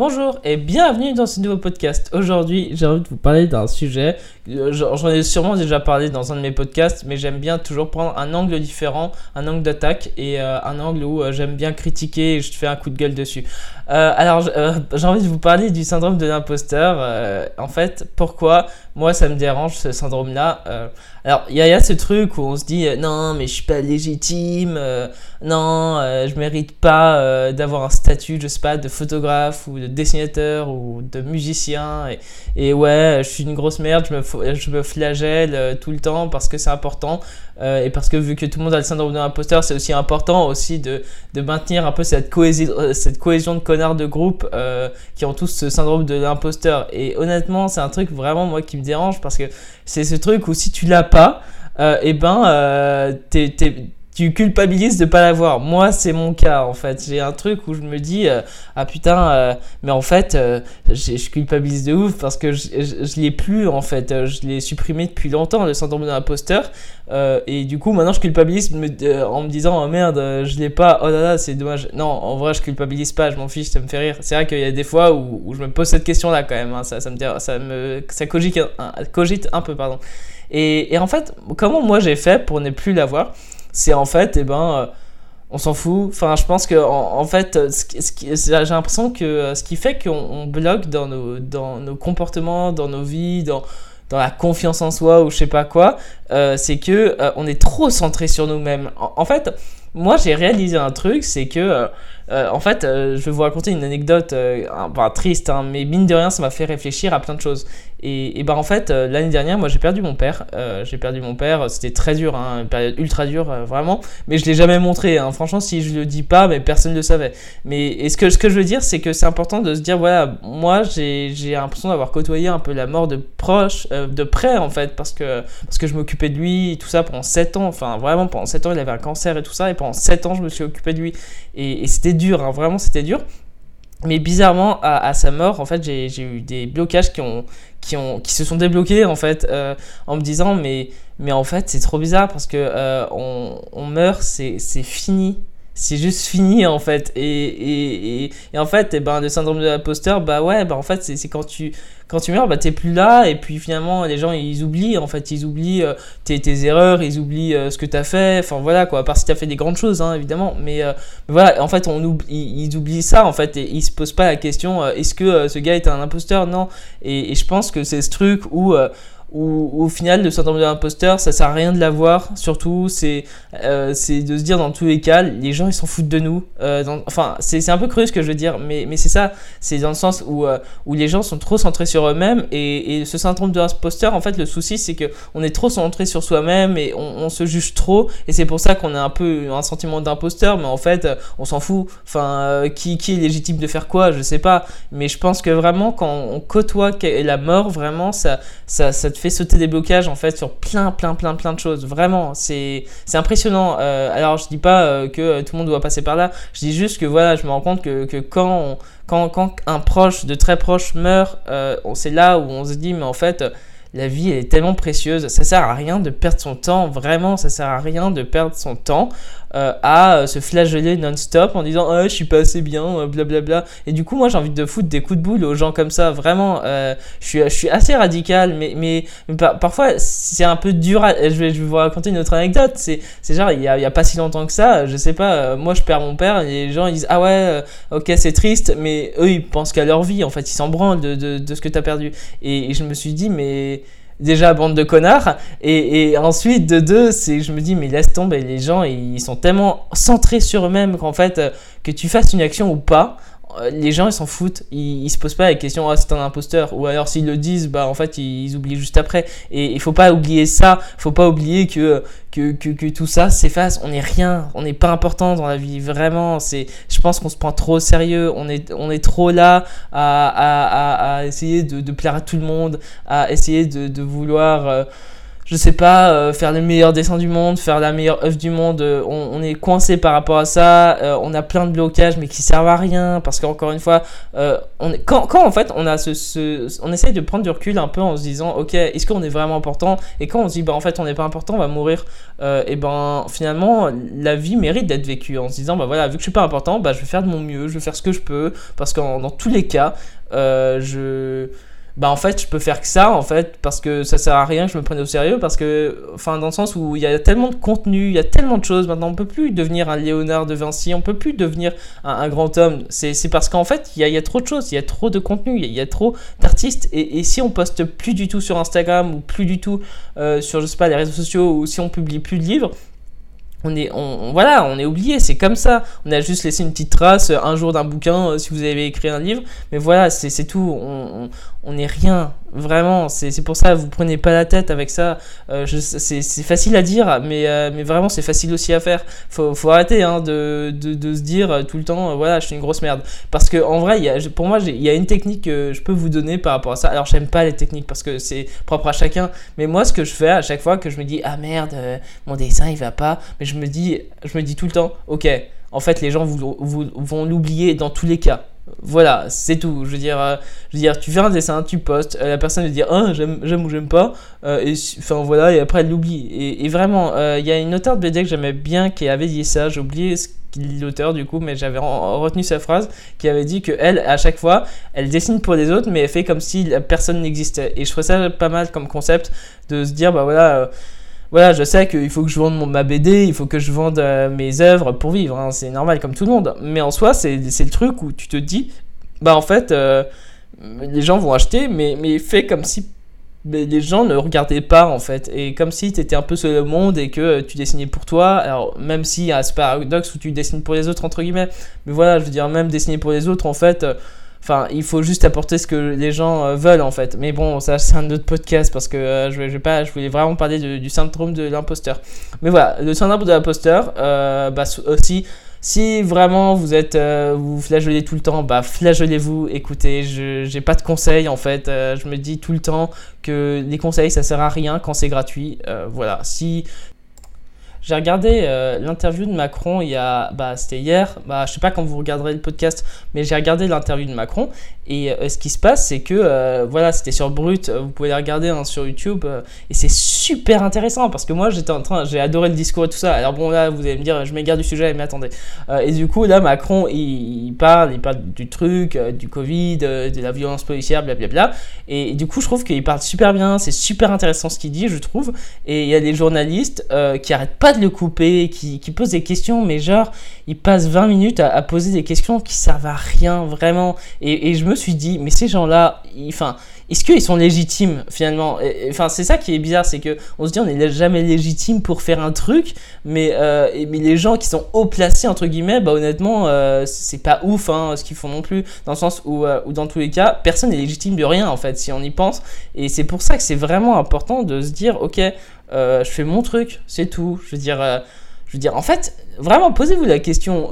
Bonjour et bienvenue dans ce nouveau podcast. Aujourd'hui, j'ai envie de vous parler d'un sujet. euh, J'en ai sûrement déjà parlé dans un de mes podcasts, mais j'aime bien toujours prendre un angle différent, un angle d'attaque et euh, un angle où euh, j'aime bien critiquer et je fais un coup de gueule dessus. Euh, alors, euh, j'ai envie de vous parler du syndrome de l'imposteur. Euh, en fait, pourquoi moi ça me dérange ce syndrome-là Alors, il y, a- ce truc où on se dit non, mais je suis pas légitime, non, je mérite pas d'avoir un statut, je sais pas, de photographe ou de dessinateur ou de musicien. Et, ouais, je suis une grosse merde, je me, flagelle tout le temps parce que c'est important. et parce que vu que tout le monde a le syndrome de l'imposteur, c'est aussi important aussi de, de maintenir un peu cette cohésion, euh, cette cohésion de de groupe euh, qui ont tous ce syndrome de l'imposteur. Et honnêtement, c'est un truc vraiment moi qui me dérange parce que c'est ce truc où si tu l'as pas, euh, et ben euh, t'es- tu culpabilises de pas l'avoir. Moi, c'est mon cas en fait. J'ai un truc où je me dis euh, ah putain, euh, mais en fait, euh, je culpabilise de ouf parce que je, l'ai plus en fait. Euh, Je l'ai supprimé depuis longtemps le syndrome de l'imposteur. Et du coup, maintenant, je culpabilise me- en me disant oh merde, je l'ai pas. Oh là là, c'est dommage. Non, en vrai, je culpabilise pas. Je m'en fiche, ça me fait rire. C'est vrai qu'il y a des fois où, je me pose cette question là quand même. hein. Ça, me, ça cogite un, peu, pardon. Et en fait, comment moi j'ai fait pour ne plus l'avoir? C'est en fait, eh ben, euh, on s'en fout. Enfin, je pense que en, en fait, euh, j'ai l'impression que euh, ce qui fait qu'on on bloque dans nos, dans nos comportements, dans nos vies, dans, dans la confiance en soi ou je sais pas quoi, c'est que on est trop centré sur nous-mêmes. En, fait, moi j'ai réalisé un truc, c'est que en fait, euh, je vais vous raconter une anecdote, euh, bah, triste, hein, mais mine de rien, ça m'a fait réfléchir à plein de choses. Et, bah en fait, euh, l'année dernière, moi j'ai perdu mon père. Euh, j'ai perdu mon père, c'était très dur, hein, une période ultra dure, euh, vraiment. Mais je l'ai jamais montré. hein. Franchement, si je le dis pas, mais personne ne le savait. Mais et ce que je veux dire, c'est que c'est important de se dire, voilà, moi j'ai l'impression d'avoir côtoyé un peu la mort de proche, euh, de près en fait, parce que parce que je m'occupais de lui tout ça pendant 7 ans. Enfin, vraiment pendant 7 ans, il avait un cancer et tout ça, et pendant 7 ans, je me suis occupé de lui. Et, et c'était dur, hein, vraiment, c'était dur. Mais bizarrement, à, sa mort, en fait, j'ai eu des blocages qui, ont, qui, ont, qui se sont débloqués, en fait, euh, en me disant, mais, mais en fait, c'est trop bizarre parce que euh, on, on meurt, c'est fini. C'est juste fini, en fait. Et, et, et, et en fait, eh ben, le syndrome de l'imposteur, bah ouais, bah en fait, c'est quand tu, quand tu meurs, bah t'es plus là. Et puis finalement, les gens, ils oublient, en fait, ils oublient euh, tes, tes erreurs, ils oublient euh, ce que t'as fait. Enfin, voilà, quoi. À part si t'as fait des grandes choses, hein, évidemment. Mais euh, voilà, en fait, on oublie, ils, oublient ça, en fait, et ils se posent pas la question est-ce que ce gars est un imposteur? Non. Et, et je pense que c'est ce truc où, où, au final, le syndrome de l'imposteur, ça sert à rien de l'avoir. Surtout, c'est euh, c'est de se dire dans tous les cas, les gens ils s'en foutent de nous. Euh, enfin, c'est un peu cru ce que je veux dire, mais, mais c'est ça. C'est dans le sens où, euh, où les gens sont trop centrés sur eux-mêmes. Et, et ce syndrome de l'imposteur, en fait, le souci, c'est que on est trop centré sur soi-même et on, on se juge trop. Et c'est pour ça qu'on a un peu un sentiment d'imposteur, mais en fait, on s'en fout. Enfin, euh, qui, qui est légitime de faire quoi? Je sais pas. Mais je pense que vraiment, quand on côtoie la mort, vraiment, ça, ça, ça te fait sauter des blocages en fait sur plein, plein, plein, plein de choses. Vraiment, c'est impressionnant. Euh, alors, je dis pas euh, que euh, tout le monde doit passer par là. Je dis juste que voilà, je me rends compte que, que quand, quand, quand un proche de très proche meurt, c'est là où on se dit, mais en fait. La vie elle est tellement précieuse, ça sert à rien de perdre son temps, vraiment, ça sert à rien de perdre son temps euh, à euh, se flageller non-stop en disant ah, je suis pas assez bien, euh, blablabla. Et du coup, moi j'ai envie de foutre des coups de boule aux gens comme ça, vraiment. euh, je, suis, je suis assez radical, mais, mais, mais par- parfois c'est un peu dur. je, vais, je vais vous raconter une autre anecdote. C'est genre, il y, a, pas si longtemps que ça, je sais pas, euh, moi je perds mon père et les gens ils disent ah ouais, euh, ok, c'est triste, mais eux ils pensent qu'à leur vie, en fait, ils s'en branlent de, de, de ce que t'as perdu. Et je me suis dit, mais déjà bande de connards. Et, ensuite de deux c'est je me dis mais laisse tomber les gens ils sont tellement centrés sur eux-mêmes qu'en fait euh, que tu fasses une action ou pas les gens ils s'en foutent. Ils, ils se posent pas la question ah c'est un imposteur. Ou alors s'ils le disent bah en fait ils, oublient juste après. Et il faut pas oublier ça. Faut pas oublier que tout ça s'efface. On n'est rien. On n'est pas important dans la vie. Vraiment c'est je pense qu'on se prend trop au sérieux. On est trop là à, essayer de, plaire à tout le monde à essayer de, de vouloir euh, je sais pas, euh, faire le meilleur dessin du monde, faire la meilleure œuvre du monde, euh, on, est coincé par rapport à ça, euh, on a plein de blocages mais qui servent à rien parce qu'encore une fois, quand, en fait on a ce, on essaye de prendre du recul un peu en se disant ok est-ce qu'on est vraiment important? Et quand on se dit bah en fait on n'est pas important on va mourir. Et ben finalement la vie mérite d'être vécue en se disant bah voilà vu que je suis pas important bah je vais faire de mon mieux, je vais faire ce que je peux parce que dans tous les cas je bah en fait je peux faire que ça en fait parce que ça sert à rien que je me prenne au sérieux parce que enfin dans le sens où il y a tellement de contenu il y a tellement de choses maintenant on peut plus devenir un Léonard de Vinci on peut plus devenir un, grand homme. C'est parce qu'en fait il y, a, y, a, trop de choses il y a trop de contenu il y, a trop d'artistes et, et, si on poste plus du tout sur Instagram ou plus du tout euh, sur je sais pas les réseaux sociaux ou si on publie plus de livres on est, on, voilà, on est oublié, c'est comme ça. On a juste laissé une petite trace un jour d'un bouquin euh, si vous avez écrit un livre, mais voilà, c'est tout. On, on n'est rien, vraiment. C'est pour ça, vous prenez pas la tête avec ça. Euh, c'est facile à dire, mais, euh, mais vraiment, c'est facile aussi à faire. Faut, faut arrêter hein, de, de, de, se dire euh, tout le temps, voilà, je suis une grosse merde. Parce que en vrai, y a, pour moi, il y a une technique que je peux vous donner par rapport à ça. Alors, j'aime pas les techniques parce que c'est propre à chacun, mais moi, ce que je fais à chaque fois que je me dis, ah merde, mon dessin il va pas, je me dis, je me dis tout le temps, ok. En fait, les gens vous, vont l'oublier dans tous les cas. Voilà, c'est tout. Je veux dire, euh, je veux dire, tu fais un dessin, tu postes, euh, la personne va dire ah, j'aime ou j'aime pas, euh, et voilà, et après elle l'oublie. Et, vraiment, il y a une auteure de BD que j'aimais bien qui avait dit ça. J'ai oublié l'auteur du coup, mais j'avais retenu sa phrase qui avait dit que elle, à chaque fois, elle dessine pour les autres, mais elle fait comme si la personne n'existait. Et je trouve ça pas mal comme concept de se dire bah voilà voilà, je sais qu'il faut que je vende ma BD, il faut que je vende euh, mes œuvres pour vivre, hein, c'est normal comme tout le monde. Mais en soi, c'est le truc où tu te dis, bah en fait, euh, les gens vont acheter, mais, mais fais comme si les gens ne regardaient pas en fait. Et comme si tu étais un peu seul au monde et que tu dessinais pour toi. Alors, même s'il y a ce paradoxe où tu dessines pour les autres, entre guillemets. Mais voilà, je veux dire, même dessiner pour les autres, en fait. Enfin, il faut juste apporter ce que les gens euh, veulent en fait. Mais bon, ça c'est un autre podcast parce que euh, je, voulais vraiment parler du syndrome de l'imposteur. Mais voilà, le syndrome de l'imposteur, euh, bah, aussi, si vraiment vous êtes, vous flageolez tout le temps, bah flageolez-vous. Écoutez, je j'ai pas de conseils en fait. je me dis tout le temps que les conseils ça sert à rien quand c'est gratuit. voilà, si j'ai regardé euh, l'interview de Macron il y a, bah, c'était hier, bah, je sais pas quand vous regarderez le podcast, mais j'ai regardé l'interview de Macron et euh, ce qui se passe, c'est que euh, voilà, c'était sur Brut, vous pouvez la regarder hein, sur YouTube et c'est super intéressant parce que moi j'étais en train, j'ai adoré le discours et tout ça. Alors bon là, vous allez me dire, je m'égare du sujet, mais attendez. et du coup là, Macron il, parle, il parle du truc, du Covid, de la violence policière, blablabla. Et, et du coup, je trouve qu'il parle super bien, c'est super intéressant ce qu'il dit, je trouve. Et il y a des journalistes qui arrêtent pas de le couper, qui, pose des questions, mais genre, il passe 20 minutes à, poser des questions qui servent à rien, vraiment. Et, je me suis dit, mais ces gens-là, enfin, est-ce qu'ils sont légitimes finalement? Enfin, c'est ça qui est bizarre, c'est que on se dit on n'est jamais légitime pour faire un truc, mais, euh, mais les gens qui sont haut placés entre guillemets, bah honnêtement, euh, c'est pas ouf hein, ce qu'ils font non plus, dans le sens où, euh, où dans tous les cas, personne n'est légitime de rien en fait, si on y pense. Et c'est pour ça que c'est vraiment important de se dire, ok, je fais mon truc, c'est tout. Je veux dire, dire, en fait, vraiment, posez-vous la question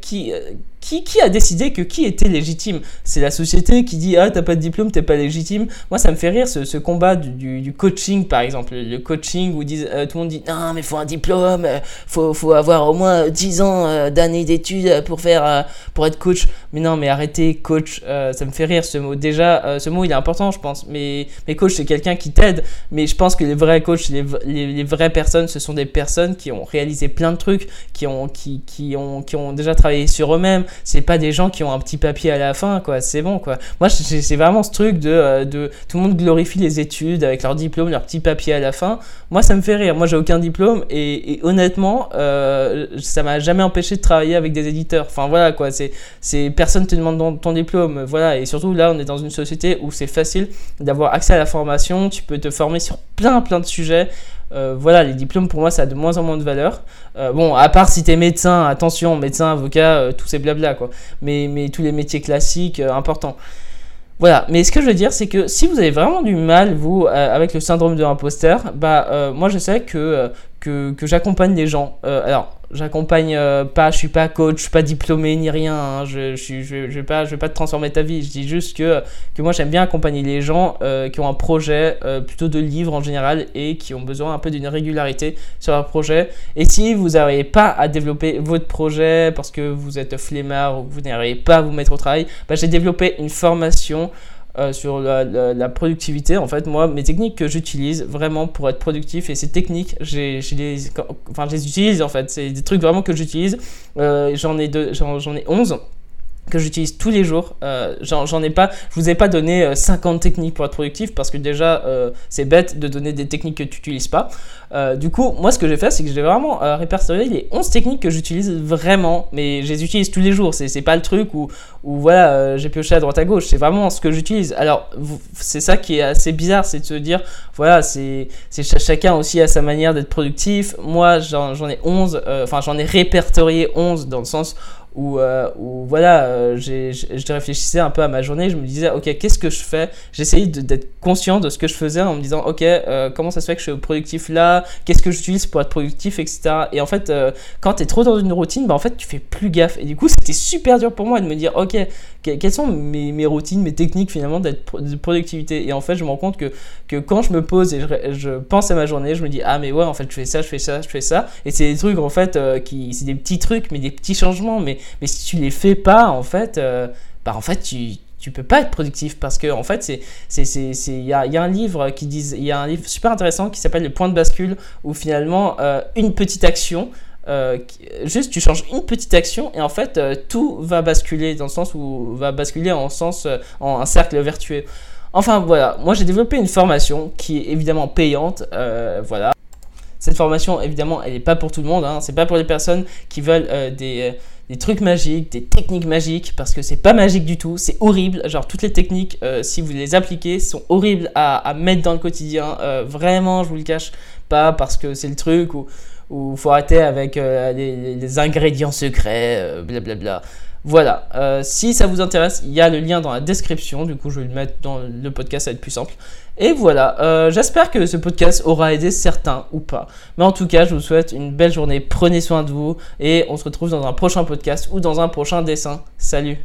qui, qui, qui, a décidé que qui était légitime? C'est la société qui dit Ah, t'as pas de diplôme, t'es pas légitime. Moi, ça me fait rire ce, ce combat du, du, coaching, par exemple. Le coaching où disent, euh, tout le monde dit Non, mais faut un diplôme, euh, faut, faut avoir au moins 10 ans euh, d'années d'études pour, faire, pour être coach. Mais non, mais arrêtez, coach, ça me fait rire ce mot. Déjà, ce mot, il est important, je pense. Mais, mais coach, c'est quelqu'un qui t'aide. Mais je pense que les vrais coachs, les, les, les, vraies personnes, ce sont des personnes qui ont réalisé plein de trucs, qui ont, qui, qui ont, qui ont déjà travaillé sur eux-mêmes c'est pas des gens qui ont un petit papier à la fin, quoi. C'est bon, quoi. Moi, c'est vraiment ce truc de, euh, de tout le monde glorifie les études avec leur diplôme, leur petit papier à la fin. Moi, ça me fait rire. Moi, j'ai aucun diplôme et, honnêtement, euh, ça m'a jamais empêché de travailler avec des éditeurs. Enfin, voilà, quoi. C'est, personne te demande ton diplôme, voilà. Et surtout là, on est dans une société où c'est facile d'avoir accès à la formation. Tu peux te former sur plein, plein de sujets. Euh, voilà, les diplômes pour moi ça a de moins en moins de valeur. Euh, bon, à part si t'es médecin, attention, médecin, avocat, euh, tous ces blabla quoi. Mais, mais tous les métiers classiques, importants. Voilà, mais ce que je veux dire, c'est que si vous avez vraiment du mal, vous, avec le syndrome de l'imposteur, bah, moi je sais que, que, que j'accompagne les gens. alors, j'accompagne euh, pas, je suis pas coach, je suis pas diplômé ni rien. hein. je, je, je, vais pas, je vais pas te transformer ta vie. Je dis juste que, que moi j'aime bien accompagner les gens euh, qui ont un projet euh, plutôt de livre en général et qui ont besoin un peu d'une régularité sur leur projet. Et si vous n'arrivez pas à développer votre projet parce que vous êtes flemmard ou vous n'arrivez pas à vous mettre au travail, bah, j'ai développé une formation euh, sur la, productivité. En fait, moi, mes techniques que j'utilise vraiment pour être productif, et ces techniques, enfin, je les utilise en fait. C'est des trucs vraiment que j'utilise. Euh, j'en ai deux, j'en ai 11 que j'utilise tous les jours. Euh, j'en, ai pas, je vous ai pas donné euh, 50 techniques pour être productif parce que déjà euh, c'est bête de donner des techniques que tu n'utilises pas. Euh, du coup, moi ce que j'ai fait, c'est que j'ai vraiment euh, répertorié les 11 techniques que j'utilise vraiment, mais je les utilise tous les jours. C'est, pas le truc où, où voilà, euh, j'ai pioché à droite à gauche. C'est vraiment ce que j'utilise. Alors, c'est ça qui est assez bizarre, c'est de se dire, voilà, c'est, c'est ch- chacun aussi à sa manière d'être productif. Moi, j'en, ai 11, euh, enfin j'en ai répertorié 11 dans le sens où, euh, où voilà, euh, je réfléchissais un peu à ma journée, je me disais, ok, qu'est-ce que je fais? J'essayais d'être conscient de ce que je faisais en me disant, ok, euh, comment ça se fait que je suis productif là? Qu'est-ce que j'utilise pour être productif, etc. Et en fait, quand tu es trop dans une routine, bah, en fait, tu fais plus gaffe. Et du coup, c'était super dur pour moi de me dire, ok, que- quelles sont mes, routines, mes techniques finalement d'être de productivité? Et en fait, je me rends compte que, que quand je me pose et je, je pense à ma journée, je me dis, ah, mais ouais, en fait, je fais ça, je fais ça, je fais ça. Et c'est des trucs, en fait, qui, c'est des petits trucs, mais des petits changements. Mais, mais si tu les fais pas, en fait, euh, bah, en fait, tu tu peux pas être productif parce que en fait c'est c'est c'est il y a, y a un livre qui dit il y a un livre super intéressant qui s'appelle le point de bascule où finalement euh, une petite action euh, juste tu changes une petite action et en fait tout va basculer dans le sens où va basculer en sens en un cercle vertueux. Enfin voilà. Moi j'ai développé une formation qui est évidemment payante voilà. Cette formation évidemment elle n'est pas pour tout le monde hein. c'est pas pour les personnes qui veulent des des trucs magiques, des techniques magiques, parce que c'est pas magique du tout, c'est horrible. Genre, toutes les techniques, euh, si vous les appliquez, sont horribles à, mettre dans le quotidien. Euh, vraiment, je vous le cache pas, parce que c'est le truc où il faut arrêter avec euh, les, les ingrédients secrets, euh, blablabla. Voilà, Euh, si ça vous intéresse, il y a le lien dans la description, du coup je vais le mettre dans le podcast, ça va être plus simple. Et voilà, euh, j'espère que ce podcast aura aidé certains ou pas. Mais en tout cas, je vous souhaite une belle journée, prenez soin de vous, et on se retrouve dans un prochain podcast ou dans un prochain dessin. Salut